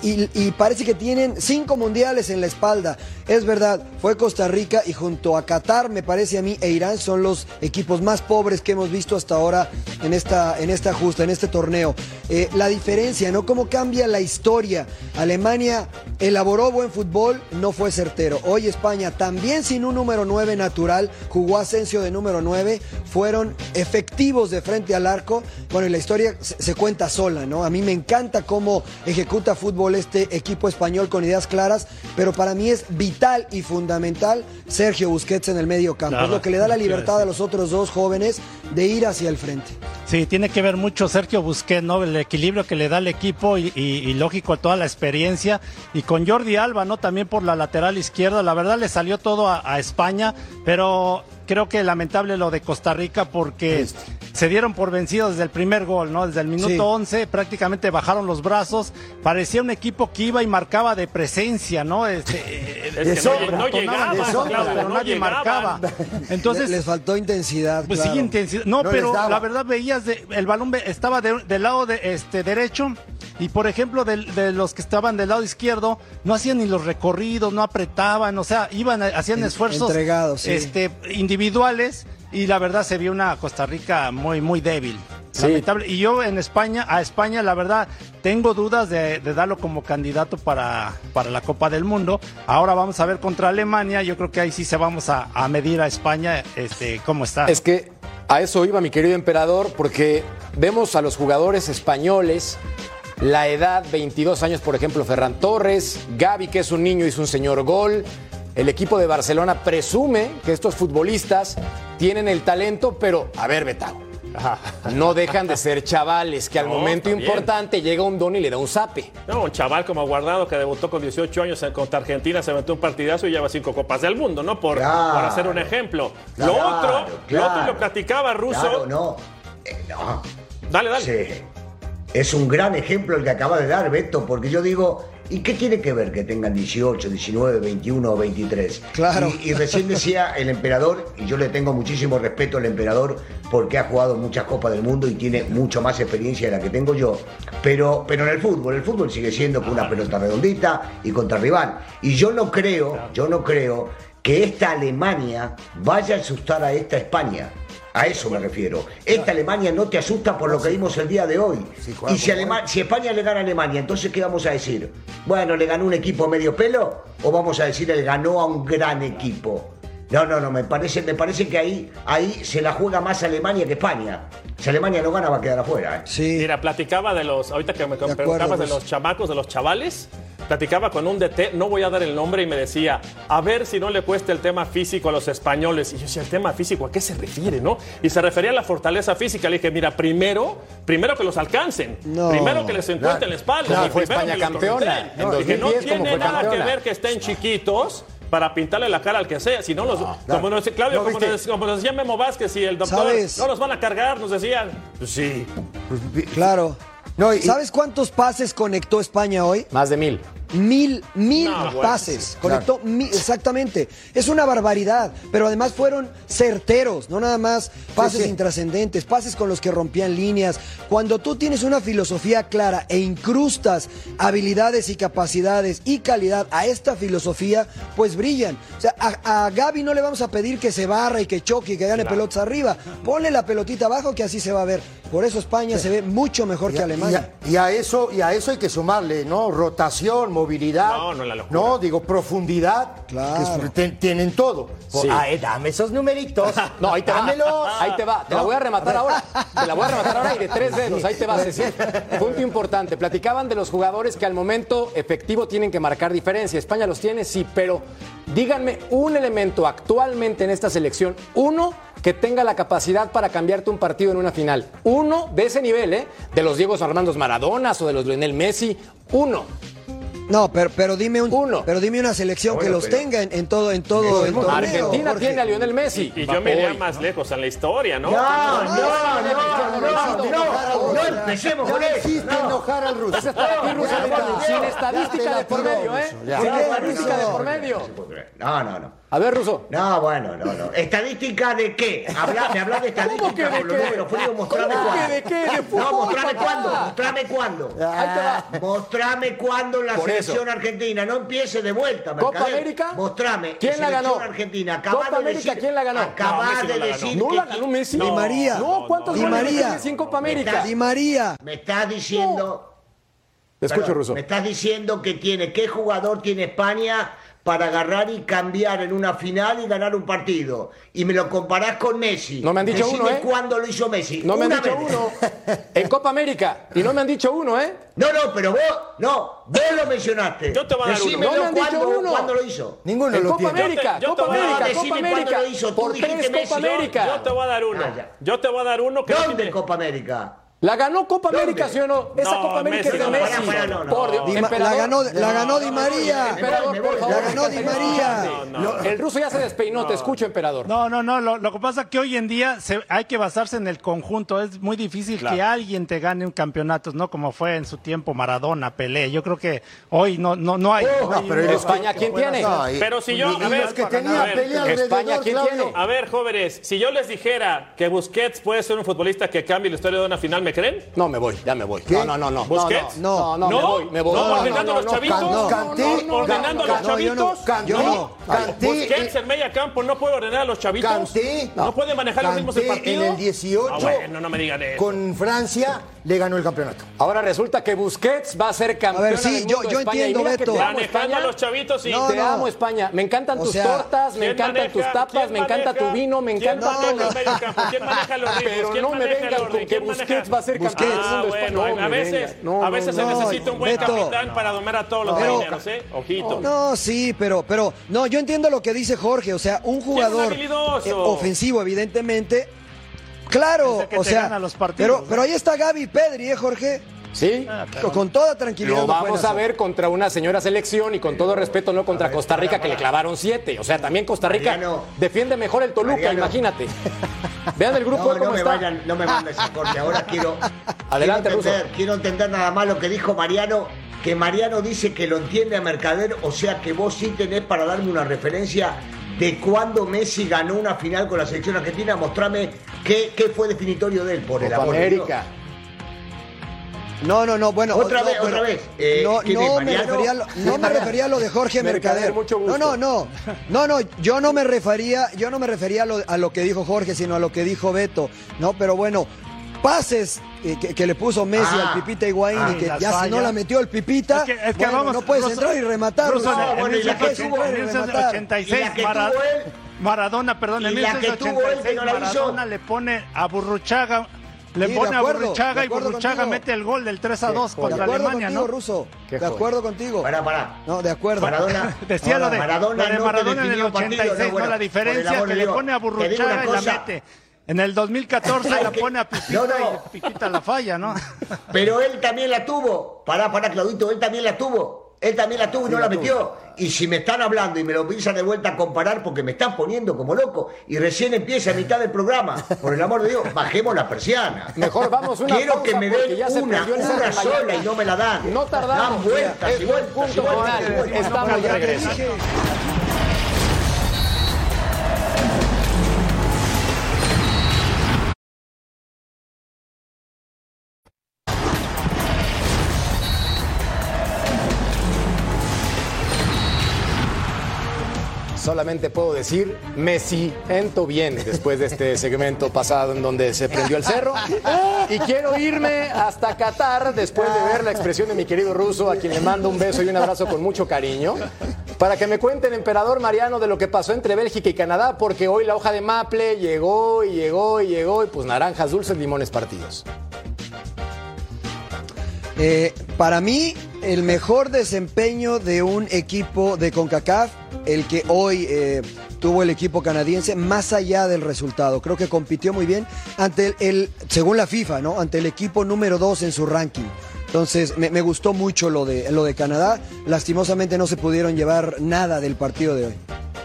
Y parece que tienen cinco mundiales en la espalda. Es verdad, fue Costa Rica y junto a Qatar, me parece a mí, e Irán son los equipos más pobres que hemos visto hasta ahora en esta, en esta justa, en este torneo. Eh, la diferencia, ¿no? Cómo cambia la historia. Alemania elaboró buen fútbol, no fue certero. Hoy España, también sin un número 9 natural, jugó Asensio de número 9, fueron efectivos de frente al arco. Bueno, y la historia se, se cuenta sola, ¿no? A mí me encanta cómo ejecuta fútbol este equipo español con ideas claras, pero para mí es vital y fundamental Sergio Busquets en el medio campo. Claro, es lo que le da la libertad a los otros dos jóvenes de ir hacia el frente. Sí, tiene que ver mucho Sergio Busquets, ¿no? El equilibrio que le da al equipo y, y- y lógico toda la experiencia. Y con Jordi Alba, ¿no? También por la lateral izquierda. La verdad le salió todo a, a España, pero creo que lamentable lo de Costa Rica porque se dieron por vencidos desde el primer gol, ¿no? Desde el minuto Sí. 11 prácticamente bajaron los brazos. Parecía un equipo que iba y marcaba de presencia, ¿no? Este, eh, Es que sobra, no Tonaban, llegaban, de sobra, Claudio, pero no nadie llegaban. marcaba. Entonces, Le- les faltó intensidad. pues claro. sí, intensidad. No, No pero la verdad veías de- el balón estaba de- del lado de, este derecho y por ejemplo de, los que estaban del lado izquierdo no hacían ni los recorridos, no apretaban, o sea, iban hacían En- esfuerzos entregados, sí. este individuales y la verdad se vio una Costa Rica muy muy débil. Sí. Lamentable. Y yo en España, a España, la verdad, tengo dudas de, de darlo como candidato para, para la Copa del Mundo. Ahora vamos a ver contra Alemania. Yo creo que ahí sí se vamos a, a medir a España este, cómo está. Es que a eso iba mi querido emperador, porque vemos a los jugadores españoles, la edad, 22 años, por ejemplo, Ferran Torres, Gaby, que es un niño, hizo un señor gol. El equipo de Barcelona presume que estos futbolistas tienen el talento, pero a ver, Betao. No dejan de ser chavales que al No, momento importante llega un don y le da un zape. No, un chaval como Guardado que debutó con 18 años contra Argentina, se metió un partidazo y lleva cinco copas del mundo, ¿no? Por, Claro. por hacer un ejemplo. Claro, lo otro, lo otro lo platicaba Russo. Claro, no. Eh, no. Dale, dale. Sí. Es un gran ejemplo el que acaba de dar Beto, porque yo digo, ¿y qué tiene que ver que tengan 18, 19, 21 o 23? Claro. Y, y recién decía el emperador, y yo le tengo muchísimo respeto al emperador porque ha jugado muchas Copas del Mundo y tiene mucho más experiencia de la que tengo yo, pero, pero en el fútbol, el fútbol sigue siendo con una pelota redondita y contra rival. Y yo no creo, yo no creo que esta Alemania vaya a asustar a esta España. A eso me refiero. Esta Alemania no te asusta por lo que vimos el día de hoy. Y si, como Alema- si España le gana a Alemania, entonces ¿qué vamos a decir? Bueno, ¿le ganó un equipo medio pelo? ¿O vamos a decir, él ganó a un gran equipo? No, no, no, me parece, me parece que ahí, ahí se la juega más Alemania que España. Si Alemania no gana, va a quedar afuera. ¿eh? Sí. Mira, platicaba de los, ahorita que me acuerdo, preguntabas de los chamacos, de los chavales, platicaba con un DT, no voy a dar el nombre, y me decía, a ver si no le cuesta el tema físico a los españoles. Y yo decía, el tema físico, ¿a qué se refiere, no? Y se refería a la fortaleza física. Le dije, mira, primero, primero que los alcancen, No. primero que les encuentren la espalda, y fue primero España que los campeona, en Dije, no 2010 como tiene nada campeona. que ver que estén chiquitos para pintarle la cara al que sea, si no los, como nos, Claudio, No, como, nos, como nos decía Memo Vázquez y el doctor, ¿Sabes? no los van a cargar, nos decían. Pues sí. Claro. No, y- ¿Sabes cuántos pases conectó España hoy? Más de mil. Mil, mil No, bueno, pases. Conectó mil- exactamente. Es una barbaridad. Pero además fueron certeros, no nada más pases sí. intrascendentes, pases con los que rompían líneas. Cuando tú tienes una filosofía clara e incrustas habilidades y capacidades y calidad a esta filosofía, pues brillan. O sea, a, a Gaby no le vamos a pedir que se barra y que choque y que gane pelotas arriba. Ponle la pelotita abajo que así se va a ver. Por eso España se ve mucho mejor Y que Alemania. y a- y a eso, y a eso hay que sumarle, ¿no? Rotación, movilidad. No, no, la locura. No, digo, profundidad. Claro. que es- ten- tienen todo. Sí. Ay, dame esos numeritos. No, ahí te va. Dámelos. Ahí te va. Te la voy a rematar ahora. Te la voy a rematar ahora y de tres dedos. Ahí te va, Ceci. Punto importante. Platicaban de los jugadores que al momento efectivo tienen que marcar diferencia. España los tiene, sí, pero díganme un elemento actualmente en esta selección, uno que tenga la capacidad para cambiarte un partido en una final. Uno de ese nivel, ¿eh? De los Diego Armandos Maradonas o de los Lionel Messi. Uno. No, pero, pero dime un, Uno. pero dime una selección que los pero- tenga en, en todo, en todo el torneo. Argentina Jorge. tiene a Lionel Messi. Y yo me iría más lejos en la historia, ¿no? No, no, no, no, no, no, no empecemos con eso. hiciste enojar al ruso. Ese es para ti, Russo, Sin estadística de por medio, ¿eh? Sin estadística de por medio. No, no, no. A ver, Russo. No, bueno, no, no. ¿Estadística de qué? Habla, me hablas de estadística que de con los qué? números fríos, mostrame ¿Cómo que cuándo. de qué? De no, fútbol, mostrame papá. cuándo, mostrame cuándo. Va. Mostrame cuándo en la Por selección argentina. No empiece de vuelta, Copa Mercader. América. Mostrame. ¿Quién la selección ganó? argentina. Copa de América, decir- ¿quién la ganó? Acabas No, Messi de no la ganó. decir No que la ganó Messi. Di María. No, ¿cuántos Di goles María. sin Copa América? Di María. me estás diciendo. Te escucho, Russo. Me estás diciendo que tiene, ¿qué jugador tiene España para agarrar y cambiar en una final y ganar un partido? Y me lo comparás con Messi. No me han dicho Decime uno, ¿eh? cuándo lo hizo Messi. No me han dicho vez. uno. En Copa América. Y no me han dicho uno, ¿eh? No, no, pero vos, no, vos lo mencionaste. Yo te voy a dar uno. No me han dicho cuándo, uno. cuándo lo hizo. Ninguno En lo Copa tiene. América, Yo te- yo Copa te voy a- América, decime Copa cuándo América. lo hizo. Tú Por dijiste tres Messi. Copa Yo- América. Yo te voy a dar uno. Ah. Yo te voy a dar uno que no ¿Dónde tiene- Copa América? La ganó Copa ¿Dónde? América, ¿sí o no? Esa No, Copa América Messi es de no, Messi. Por Dios, la ganó, la ganó Di no, María. Emperador, por favor. La ganó Di María. No, no. El ruso ya se despeinó, te escucho, emperador. No, no, no. Lo, lo que pasa es que hoy en día se- hay que basarse en el conjunto. Es muy difícil que alguien te gane un campeonato, ¿no? Como fue en su tiempo Maradona, Pelé. Yo creo que hoy no, no, no hay. Oh, hoy pero no- España, ¿quién tiene? No, y- Pero si yo, a ver, los que a tenía ver, pelea España, alrededor, ¿quién Claudio. tiene? A ver, jóvenes, si yo les dijera que Busquets puede ser un futbolista que cambie la historia de una final, ¿me creen? No, me voy, ya me voy. ¿Qué? No, no, no, no. ¿Busquets? No, no, no, ¿No? me voy, me voy. ¿No? No, ¿Ordenando no, los no, chavitos? no, Canté, no, no, ¿Ordenando a no, los no, no- chavitos? No. canté, Busquets en media campo no puede ordenar a los chavitos. Canté. No, puede manejar los ritmos del Canté partido. en el 18 Ah, bueno, no me digan eso. con Francia le ganó el campeonato. Ahora resulta que Busquets va a ser campeón A ver, sí, del yo- mundo yo de España. Y entiendo, Beto. te amo, España. a los chavitos y... No, Te no. amo, España. Me encantan O tus sea, tortas, me ¿Quién encantan maneja? tus tapas, ¿Quién me encanta maneja? tu vino, me ¿Quién encanta maneja campo? ¿Quién maneja los ritmos? Pero ¿Quién no me vengan con que ¿Quién Busquets va a ser campeón del Ah, mundo a veces, a veces se necesita un buen capitán para domar a todos los marineros, ¿eh? Ojito. No, sí, pero, pero, no, yo entiendo lo que dice Jorge, o sea, un jugador eh, ofensivo, evidentemente, claro, o sea, partidos, pero, ¿no? pero ahí está Gaby Pedri, ¿eh, Jorge? Sí. Con- Con toda tranquilidad. Lo vamos a ver contra una señora selección y con todo respeto, no contra Costa Rica que le clavaron siete. O sea, también Costa Rica Mariano. defiende mejor el Toluca, Mariano. imagínate. Vean el grupo No, de cómo no me está. vayan, no me mandes ese corte. Ahora quiero, Adelante, quiero entender, Russo. quiero entender nada más lo que dijo Mariano, que Mariano dice que lo entiende a Mercader, o sea que vos sí tenés para darme una referencia de cuándo Messi ganó una final con la selección argentina. Mostrame qué, qué fue definitorio de él, por el amor de Dios. América. No, no, no, bueno. Otra no, vez, bueno, otra vez. Eh, no, ¿quién no me refería, a lo, no me refería a lo de Jorge Mercader. No, no, no. No, no, yo no me refería, yo no me refería a lo, a lo que dijo Jorge, sino a lo que dijo Beto. No, pero bueno, pases eh, que, que le puso Messi Ah. al Pipita Higuaín Ah, y que las ya si no la metió el Pipita, Es que, es que bueno, vamos, no puedes Russo- entrar y rematar. Russo. en bueno, y la que 1986, tuvo, en y 1986, la que Mara- tuvo él. Maradona, perdón, en Y la que tuvo él, que 1986 no la hizo. Maradona le pone a Burruchaga, le Sí, de pone a acuerdo, Burruchaga de y Burruchaga contigo. mete el gol del 3 a 2 De contra acuerdo Alemania, contigo, ¿no? Ruso. De acuerdo contigo. Pará, pará. No, de acuerdo. Maradona, Decía lo de Maradona lo de no Maradona en el definió partido, 86, no, bueno, la diferencia que de le pone a Burruchaga y la mete. En el 2014 la pone a Pipita no, no. y Pipita la falla, ¿no? Pero él también la tuvo. Pará, pará, Claudito, él también la tuvo. Él también la tuvo y no la metió. Y si me están hablando y me lo piensan de vuelta a comparar porque me están poniendo como loco y recién empieza a mitad del programa, por el amor de Dios, bajemos la persiana. Mejor vamos una Quiero pausa que me den ya una, una sola y no me la dan. No tardamos. Dan vueltas y vueltas. Estamos de regreso. Solamente puedo decir, me siento bien después de este segmento pasado en donde se prendió el cerro. Y quiero irme hasta Qatar después de ver la expresión de mi querido ruso, a quien le mando un beso y un abrazo con mucho cariño, para que me cuente el emperador Mariano de lo que pasó entre Bélgica y Canadá, porque hoy la hoja de Maple llegó y llegó y llegó, y pues naranjas dulces, limones partidos. Eh, para mí, el mejor desempeño de un equipo de CONCACAF, el que hoy eh, tuvo el equipo canadiense, más allá del resultado. Creo que compitió muy bien ante el, según la FIFA, ¿no? Ante el equipo número 2 en su ranking. Entonces, me, gustó mucho lo de, lo de Canadá. Lastimosamente no se pudieron llevar nada del partido de hoy.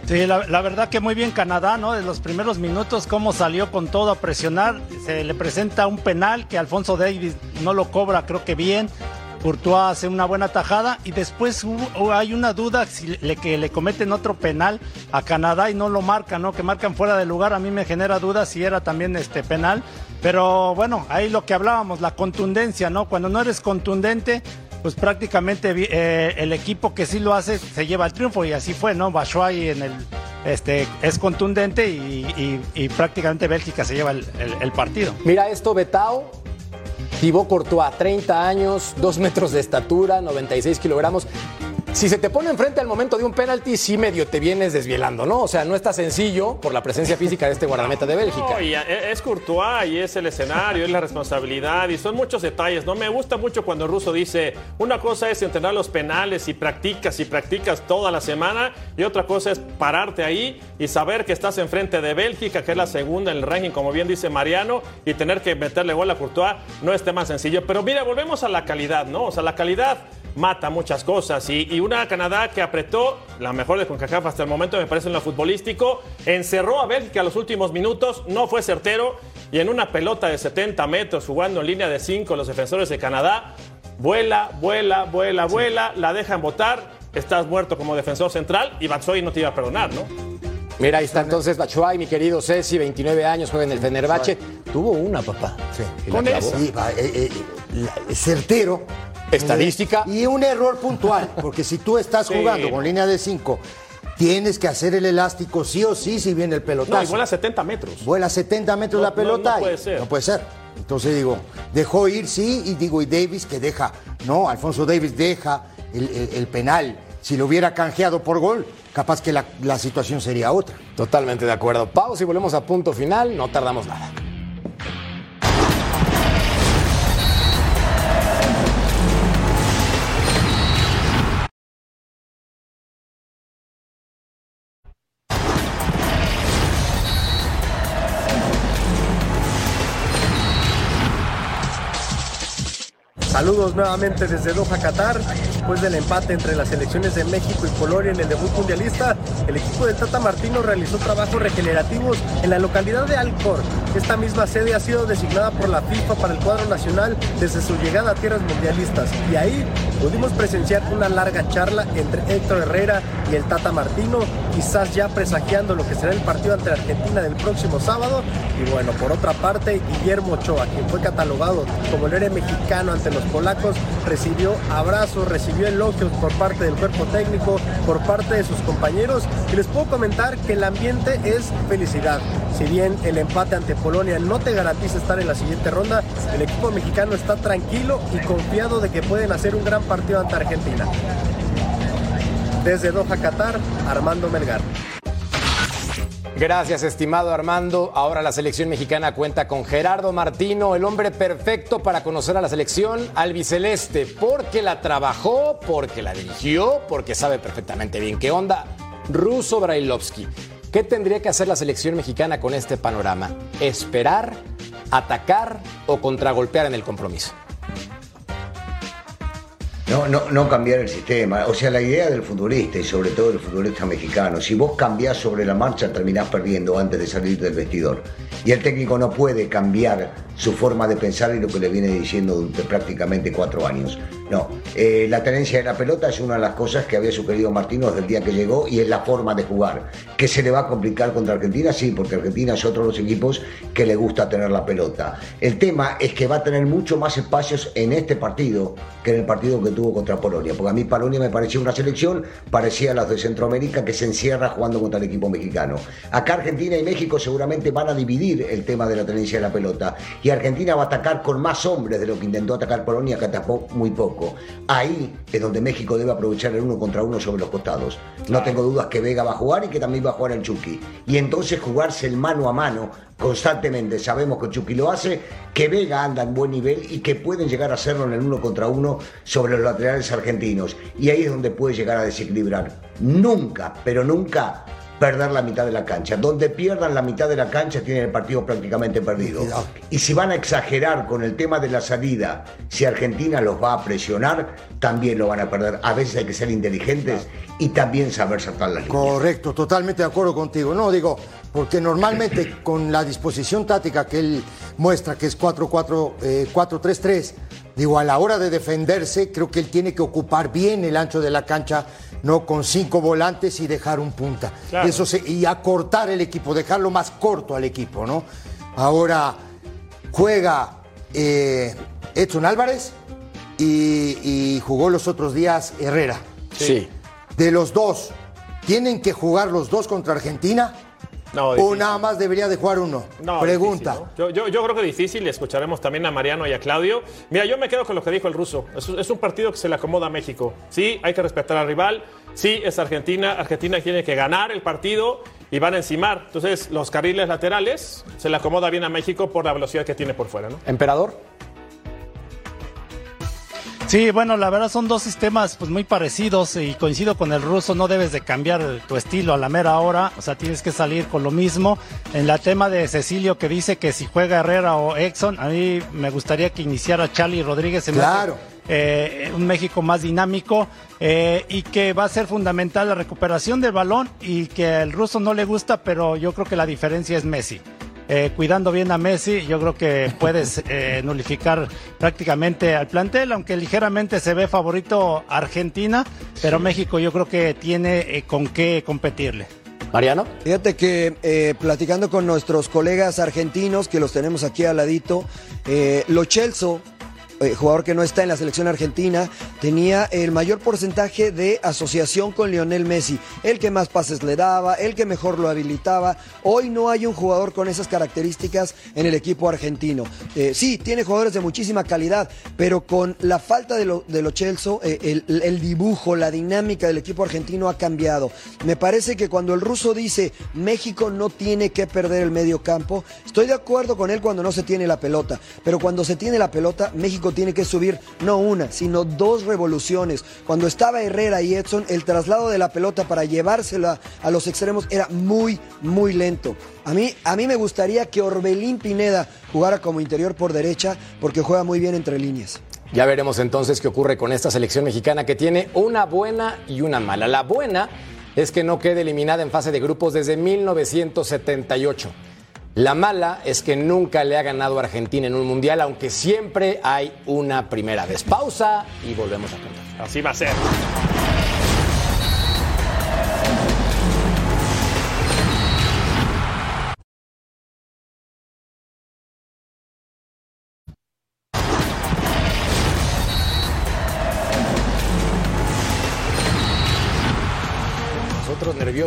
Sí, la, la verdad que muy bien Canadá, ¿no? En los primeros minutos, cómo salió con todo a presionar. Se le presenta un penal que Alfonso Davis no lo cobra, creo que bien. Courtois hace una buena tajada y después hay una duda si le, que le cometen otro penal a Canadá y no lo marcan, ¿no? Que marcan fuera de lugar. A mí me genera duda si era también este penal. Pero bueno, ahí lo que hablábamos, la contundencia, ¿no? Cuando no eres contundente, pues prácticamente eh, el equipo que sí lo hace se lleva el triunfo y así fue, ¿no? Batshuayi en el este es contundente y, y- y prácticamente Bélgica se lleva el, el- el partido. Mira esto, Betao. Thibaut Courtois, 30 años, 2 metros de estatura, 96 kilogramos. Si se te pone enfrente al momento de un penalti, sí medio te vienes desvielando, ¿no? O sea, no está sencillo por la presencia física de este guardameta de Bélgica. No, y a- es Courtois y es el escenario, es la responsabilidad y son muchos detalles. No me gusta mucho cuando el ruso dice una cosa es entrenar los penales y practicas y practicas toda la semana y otra cosa es pararte ahí y saber que estás enfrente de Bélgica, que es la segunda en el ranking, como bien dice Mariano, y tener que meterle gol a Courtois no es tema sencillo. Pero mira, volvemos a la calidad, ¿no? O sea, la calidad mata muchas cosas. Y, y una Canadá que apretó, la mejor de CONCACAF hasta el momento, me parece en lo futbolístico, encerró a Bélgica los últimos minutos, no fue certero, y en una pelota de 70 metros, jugando en línea de 5, los defensores de Canadá, vuela, vuela, vuela, vuela, la dejan votar, estás muerto como defensor central, y Batshuayi no te iba a perdonar, ¿no? Mira, ahí está entonces Batshuayi, mi querido Ceci, 29 años, juega en el Fenerbahce. Tuvo una, papá. Con eso. Sí, eh, eh, certero. Estadística. Y un error puntual, porque si tú estás Sí. jugando con línea de 5, tienes que hacer el elástico sí o sí si viene el pelotazo. No, y vuela 70 metros. Vuela 70 metros No, la pelota. no, puede ser. No puede ser. Entonces digo, dejó ir, sí, y digo, y Davis que deja. No, Alfonso Davis deja el, el- el penal. Si lo hubiera canjeado por gol, capaz que la, la situación sería otra. Totalmente de acuerdo. Pausa y volvemos a punto final. No tardamos nada. Saludos nuevamente desde Doha, Qatar. Después del empate entre las selecciones de México y Polonia en el debut mundialista, el equipo del Tata Martino realizó trabajos regenerativos en la localidad de Alcor. Esta misma sede ha sido designada por la FIFA para el cuadro nacional desde su llegada a tierras mundialistas. Y ahí pudimos presenciar una larga charla entre Héctor Herrera y el Tata Martino, quizás ya presagiando lo que será el partido ante Argentina del próximo sábado. Y bueno, por otra parte, Guillermo Ochoa, quien fue catalogado como el héroe mexicano ante los polacos, recibió abrazos, recibió elogios por parte del cuerpo técnico, por parte de sus compañeros. Y les puedo comentar que el ambiente es felicidad. Si bien el empate ante Polonia no te garantiza estar en la siguiente ronda, el equipo mexicano está tranquilo y confiado de que pueden hacer un gran partido ante Argentina. Desde Doha, Qatar, Armando Melgar. Gracias, estimado Armando. Ahora la selección mexicana cuenta con Gerardo Martino, el hombre perfecto para conocer a la selección albiceleste, porque la trabajó, porque la dirigió, porque sabe perfectamente bien qué onda. Ruso Brailovsky. ¿Qué tendría que hacer la selección mexicana con este panorama? ¿Esperar, atacar o contragolpear en el compromiso? No, no, no cambiar el sistema. O sea, la idea del futbolista y sobre todo del futbolista mexicano, si vos cambiás sobre la marcha, terminás perdiendo antes de salir del vestidor. Y el técnico no puede cambiar su forma de pensar y lo que le viene diciendo durante prácticamente cuatro años. No, eh, la tenencia de la pelota es una de las cosas que había sugerido Martino desde el día que llegó y es la forma de jugar. ¿Que se le va a complicar contra Argentina? Sí, porque Argentina es otro de los equipos que le gusta tener la pelota. El tema es que va a tener mucho más espacios en este partido que en el partido que tuvo contra Polonia. Porque a mí Polonia me parecía una selección, parecía a las de Centroamérica que se encierra jugando contra el equipo mexicano. Acá Argentina y México seguramente van a dividir el tema de la tenencia de la pelota. Y Argentina va a atacar con más hombres de lo que intentó atacar Polonia, que atacó muy poco. Ahí es donde México debe aprovechar el uno contra uno sobre los costados. No tengo dudas que Vega va a jugar y que también va a jugar el Chucky. Y entonces jugarse el mano a mano constantemente. Sabemos que Chucky lo hace, que Vega anda en buen nivel y que pueden llegar a hacerlo en el uno contra uno sobre los laterales argentinos. Y ahí es donde puede llegar a desequilibrar. Nunca, pero nunca perder la mitad de la cancha. Donde pierdan la mitad de la cancha tienen el partido prácticamente perdido. Y si van a exagerar con el tema de la salida, si Argentina los va a presionar, también lo van a perder. A veces hay que ser inteligentes y también saber saltar las líneas. Correcto, totalmente de acuerdo contigo. No, digo, porque normalmente con la disposición táctica que él muestra, que es 4-4, eh, 4-3-3, digo, a la hora de defenderse, creo que él tiene que ocupar bien el ancho de la cancha, no con cinco volantes y dejar un punta. Claro. Eso se- y acortar el equipo, dejarlo más corto al equipo, ¿no? Ahora juega eh, Edson Álvarez y, y jugó los otros días Herrera. Sí. De los dos, ¿tienen que jugar los dos contra Argentina? No, ¿O difícil. nada más debería de jugar uno? No, Pregunta. difícil, ¿no? yo, yo, yo creo que difícil y escucharemos también a Mariano y a Claudio. Mira, yo me quedo con lo que dijo el ruso. Es, un- es un partido que se le acomoda a México. Sí, hay que respetar al rival. Sí, es Argentina. Argentina tiene que ganar el partido y van a encimar. Entonces, los carriles laterales se le acomoda bien a México por la velocidad que tiene por fuera, ¿no? Emperador. Sí, bueno, la verdad son dos sistemas pues muy parecidos y coincido con el ruso, no debes de cambiar tu estilo a la mera hora, o sea, tienes que salir con lo mismo. En la tema de Cecilio que dice que si juega Herrera o Exxon, a mí me gustaría que iniciara Charlie Rodríguez en Claro. eh, un México más dinámico eh, y que va a ser fundamental la recuperación del balón y que al ruso no le gusta, pero yo creo que la diferencia es Messi. Eh, cuidando bien a Messi, yo creo que puedes eh, nulificar prácticamente al plantel, aunque ligeramente se ve favorito Argentina, pero México yo creo que tiene eh, con qué competirle. Mariano. Fíjate que eh, platicando con nuestros colegas argentinos, que los tenemos aquí al ladito, eh, Lo Celso, eh, jugador que no está en la selección argentina, tenía el mayor porcentaje de asociación con Lionel Messi. El que más pases le daba, el que mejor lo habilitaba. Hoy no hay un jugador con esas características en el equipo argentino. Eh, sí, tiene jugadores de muchísima calidad, pero con la falta de lo, de lo Celso, eh, el, el dibujo, la dinámica del equipo argentino ha cambiado. Me parece que cuando el ruso dice México no tiene que perder el medio campo, estoy de acuerdo con él cuando no se tiene la pelota, pero cuando se tiene la pelota, México tiene que subir no una, sino dos revoluciones. Cuando estaba Herrera y Edson, el traslado de la pelota para llevársela a los extremos era muy, muy lento. A mí, a mí me gustaría que Orbelín Pineda jugara como interior por derecha porque juega muy bien entre líneas. Ya veremos entonces qué ocurre con esta selección mexicana que tiene una buena y una mala. La buena es que no quede eliminada en fase de grupos desde 1978. La mala es que nunca le ha ganado Argentina en un mundial, aunque siempre hay una primera vez. Pausa y volvemos a contar. Así va a ser.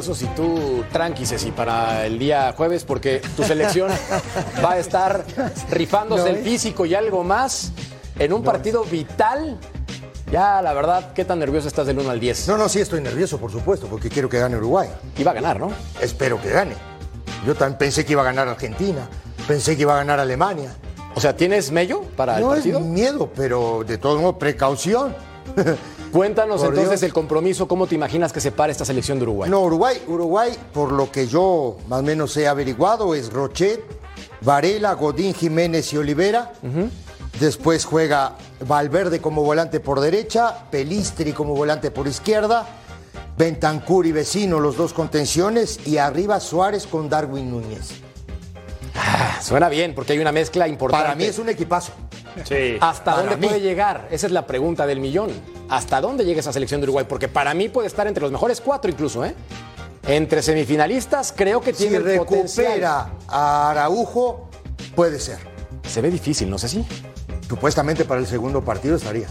Nerviosos y tú tranqui, Ceci, para el día jueves, porque tu selección va a estar rifándose No, el ¿eh? físico y algo más en un partido vital. Ya, la verdad, ¿qué tan nervioso estás del 1 al 10? No, no, sí estoy nervioso, por supuesto, porque quiero que gane Uruguay. Iba a ganar, ¿no? Espero que gane. Yo también pensé que iba a ganar Argentina, pensé que iba a ganar Alemania. O sea, ¿tienes mello para el No es partido? miedo, pero de todos modos, precaución. Cuéntanos Por entonces Dios. el compromiso, ¿cómo te imaginas que se para esta selección de Uruguay? No, Uruguay, Uruguay, por lo que yo más o menos he averiguado, es Rochet, Varela, Godín, Jiménez y Olivera. Después juega Valverde como volante por derecha, Pelistri como volante por izquierda, Bentancur y Vecino los dos contenciones y arriba Suárez con Darwin Núñez. Ah, Suena bien, porque hay una mezcla importante. Para mí es un equipazo. Sí. ¿Hasta Para dónde mí. puede llegar? Esa es la pregunta del millón. ¿Hasta dónde llega esa selección de Uruguay? Porque para mí puede estar entre los mejores cuatro incluso, ¿eh? Entre semifinalistas creo que Si tiene potencial. recupera a Araujo, puede ser. Se ve difícil, no sé si. Supuestamente para el segundo partido estaría.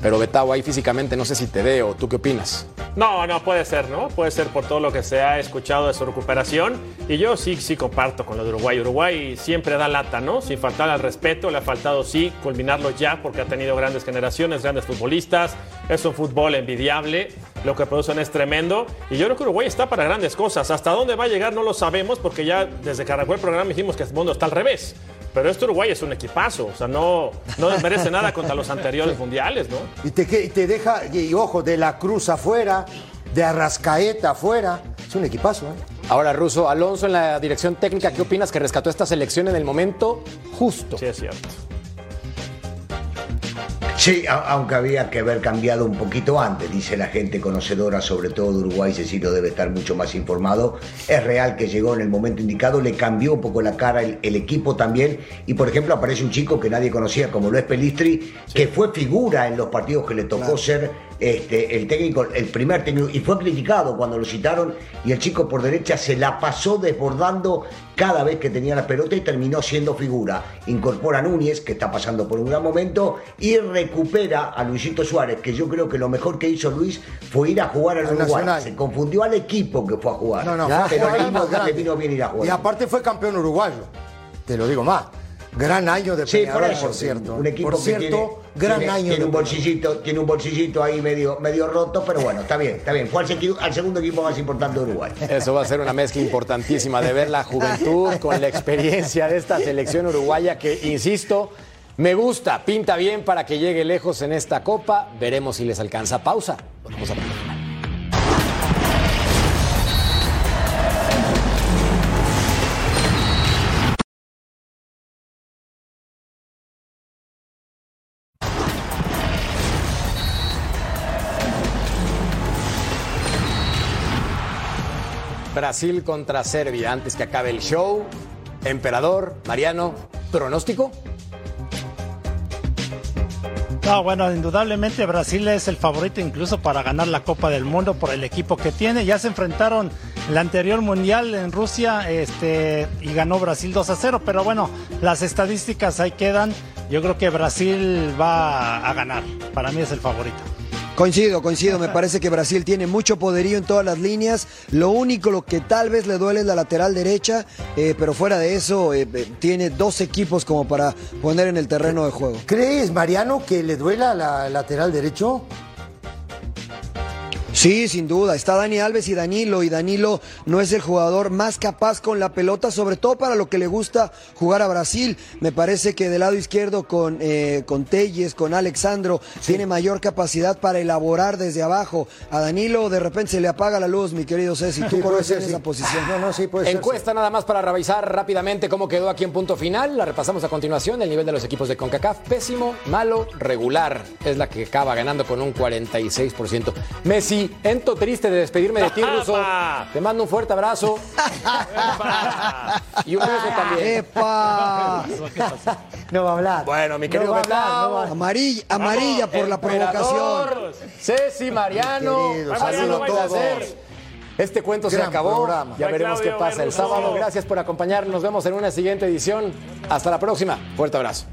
Pero Betao ahí físicamente no sé si te veo. ¿Tú qué opinas? No, no, puede ser, ¿no? Puede ser por todo lo que se ha escuchado de su recuperación. Y yo sí, sí comparto con lo de Uruguay. Uruguay siempre da lata, ¿no? Sin faltar al respeto, le ha faltado sí culminarlo ya porque ha tenido grandes generaciones, grandes futbolistas. Es un fútbol envidiable. Lo que producen es tremendo. Y yo creo que Uruguay está para grandes cosas. Hasta dónde va a llegar no lo sabemos porque ya desde que arrancó el programa dijimos que el mundo está al revés. Pero este Uruguay es un equipazo. O sea, no, no desmerece nada contra los anteriores mundiales, ¿no? Y te, y te deja, y, y ojo, de la Cruz afuera, de Arrascaeta afuera. Es un equipazo, ¿eh? Ahora, Russo, Alonso en la dirección técnica, ¿qué opinas que rescató esta selección en el momento justo? Sí, es cierto. Sí, aunque había que haber cambiado un poquito antes, dice la gente conocedora, sobre todo de Uruguay, Cecilio debe estar mucho más informado. Es real que llegó en el momento indicado, le cambió un poco la cara el, el equipo también. Y por ejemplo, aparece un chico que nadie conocía, como lo es Pelistri, que fue figura en los partidos que le tocó ser este, el técnico, el primer técnico, y fue criticado cuando lo citaron. Y el chico por derecha se la pasó desbordando cada vez que tenía la pelota y terminó siendo figura. Incorpora a Núñez, que está pasando por un gran momento, y recupera a Luisito Suárez, que yo creo que lo mejor que hizo Luis fue ir a jugar al Uruguay. Nacional. Se confundió al equipo que fue a jugar. No, no, pero vino bien ir a jugar. Y aparte fue campeón uruguayo. Te lo digo más. Gran año de Sí, por Peñarol, eso. por cierto. Un equipo por que cierto, tiene, gran tiene- año tiene de un bolsillito, tiene un bolsillito ahí medio, medio roto, pero bueno, está bien, está bien. Fue al, al segundo equipo más importante de Uruguay. Eso va a ser una mezcla importantísima de ver la juventud con la experiencia de esta selección uruguaya que, insisto, me gusta, pinta bien para que llegue lejos en esta copa. Veremos si les alcanza. Pausa. Volvemos a Brasil contra Serbia. Antes que acabe el show, Emperador, Mariano, pronóstico. No, bueno, indudablemente Brasil es el favorito incluso para ganar la Copa del Mundo por el equipo que tiene. Ya se enfrentaron el anterior mundial en Rusia este, y ganó Brasil 2 a 0, pero bueno, las estadísticas ahí quedan. Yo creo que Brasil va a ganar. Para mí es el favorito. Coincido, coincido. Me parece que Brasil tiene mucho poderío en todas las líneas. Lo único, lo que tal vez le duele es la lateral derecha, eh, pero fuera de eso, eh, eh, tiene dos equipos como para poner en el terreno de juego. ¿Crees, Mariano, que le duela la lateral derecho? Sí, sin duda. Está Dani Alves y Danilo. Y Danilo no es el jugador más capaz con la pelota, sobre todo para lo que le gusta jugar a Brasil. Me parece que del lado izquierdo con, eh, con Telles, con Alexandro, tiene mayor capacidad para elaborar desde abajo. A Danilo de repente se le apaga la luz, mi querido Ceci. Tú Sí, conoces ser, sí. esa posición. No, no, sí, puede ser. Encuesta nada más para revisar rápidamente cómo quedó aquí en punto final. La repasamos a continuación. El nivel de los equipos de CONCACAF, pésimo, malo, regular. Es la que acaba ganando con un 46%. Messi, ento triste de despedirme de ti, Ruso. Te mando un fuerte abrazo. y un beso también. ¡Epa! No va a hablar. Bueno, mi No querido va hablar, no va a- Amarilla, amarilla por la provocación. Ceci, Mariano, todos. placer. Este cuento se acabó. programa. Ya veremos qué pasa el sábado. Gracias por acompañarnos. Nos vemos en una siguiente edición. Hasta la próxima. Fuerte abrazo.